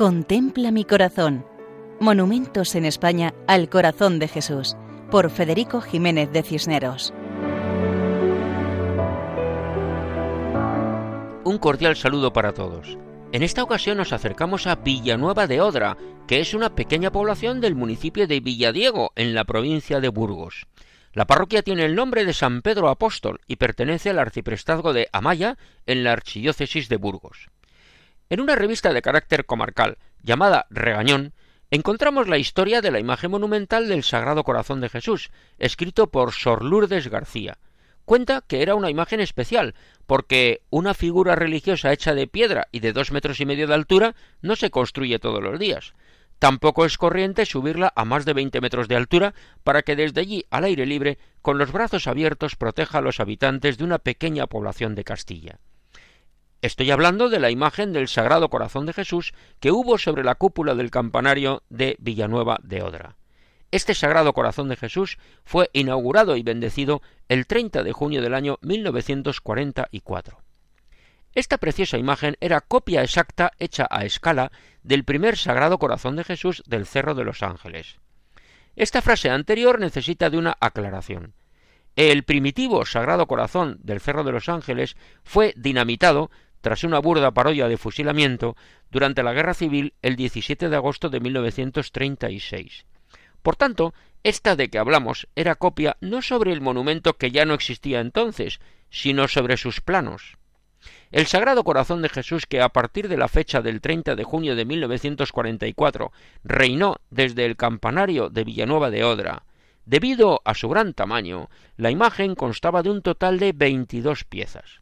Contempla mi corazón. Monumentos en España al corazón de Jesús, por Federico Jiménez de Cisneros. Un cordial saludo para todos. En esta ocasión nos acercamos a Villanueva de Odra, que es una pequeña población del municipio de Villadiego, en la provincia de Burgos. La parroquia tiene el nombre de San Pedro Apóstol y pertenece al arciprestazgo de Amaya, en la archidiócesis de Burgos. En una revista de carácter comarcal llamada Regañón, encontramos la historia de la imagen monumental del Sagrado Corazón de Jesús, escrito por Sor Lourdes García. Cuenta que era una imagen especial, porque una figura religiosa hecha de piedra y de dos metros y medio de altura no se construye todos los días. Tampoco es corriente subirla a más de veinte metros de altura para que desde allí, al aire libre, con los brazos abiertos, proteja a los habitantes de una pequeña población de Castilla. Estoy hablando de la imagen del Sagrado Corazón de Jesús que hubo sobre la cúpula del campanario de Villanueva de Odra. Este Sagrado Corazón de Jesús fue inaugurado y bendecido el 30 de junio del año 1944. Esta preciosa imagen era copia exacta hecha a escala del primer Sagrado Corazón de Jesús del Cerro de los Ángeles. Esta frase anterior necesita de una aclaración. El primitivo Sagrado Corazón del Cerro de los Ángeles fue dinamitado tras una burda parodia de fusilamiento durante la Guerra Civil el 17 de agosto de 1936. Por tanto, esta de que hablamos era copia no sobre el monumento que ya no existía entonces, sino sobre sus planos. El Sagrado Corazón de Jesús, que a partir de la fecha del 30 de junio de 1944 reinó desde el campanario de Villanueva de Odra, debido a su gran tamaño, la imagen constaba de un total de veintidós piezas.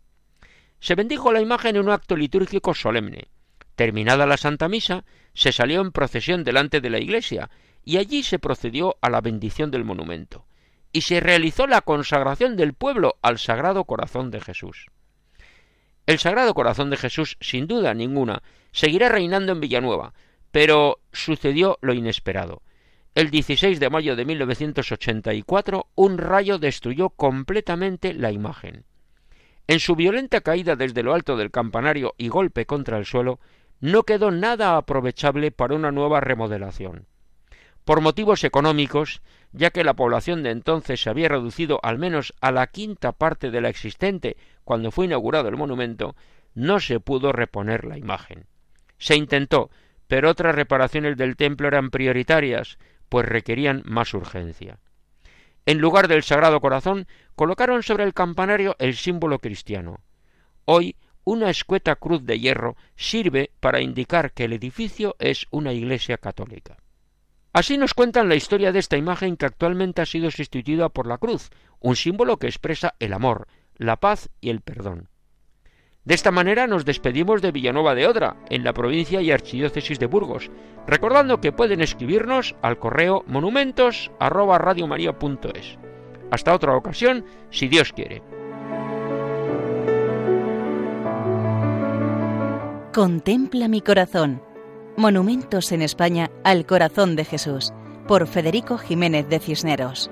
Se bendijo la imagen en un acto litúrgico solemne. Terminada la Santa Misa, se salió en procesión delante de la iglesia, y allí se procedió a la bendición del monumento, y se realizó la consagración del pueblo al Sagrado Corazón de Jesús. El Sagrado Corazón de Jesús, sin duda ninguna, seguirá reinando en Villanueva, pero sucedió lo inesperado. El 16 de mayo de 1984, un rayo destruyó completamente la imagen. En su violenta caída desde lo alto del campanario y golpe contra el suelo, no quedó nada aprovechable para una nueva remodelación. Por motivos económicos, ya que la población de entonces se había reducido al menos a la quinta parte de la existente cuando fue inaugurado el monumento, no se pudo reponer la imagen. Se intentó, pero otras reparaciones del templo eran prioritarias, pues requerían más urgencia. En lugar del Sagrado Corazón, colocaron sobre el campanario el símbolo cristiano. Hoy, una escueta cruz de hierro sirve para indicar que el edificio es una iglesia católica. Así nos cuentan la historia de esta imagen que actualmente ha sido sustituida por la cruz, un símbolo que expresa el amor, la paz y el perdón. De esta manera nos despedimos de Villanueva de Odra, en la provincia y archidiócesis de Burgos, recordando que pueden escribirnos al correo monumentos Hasta otra ocasión, si Dios quiere. Contempla mi corazón. Monumentos en España al corazón de Jesús, por Federico Jiménez de Cisneros.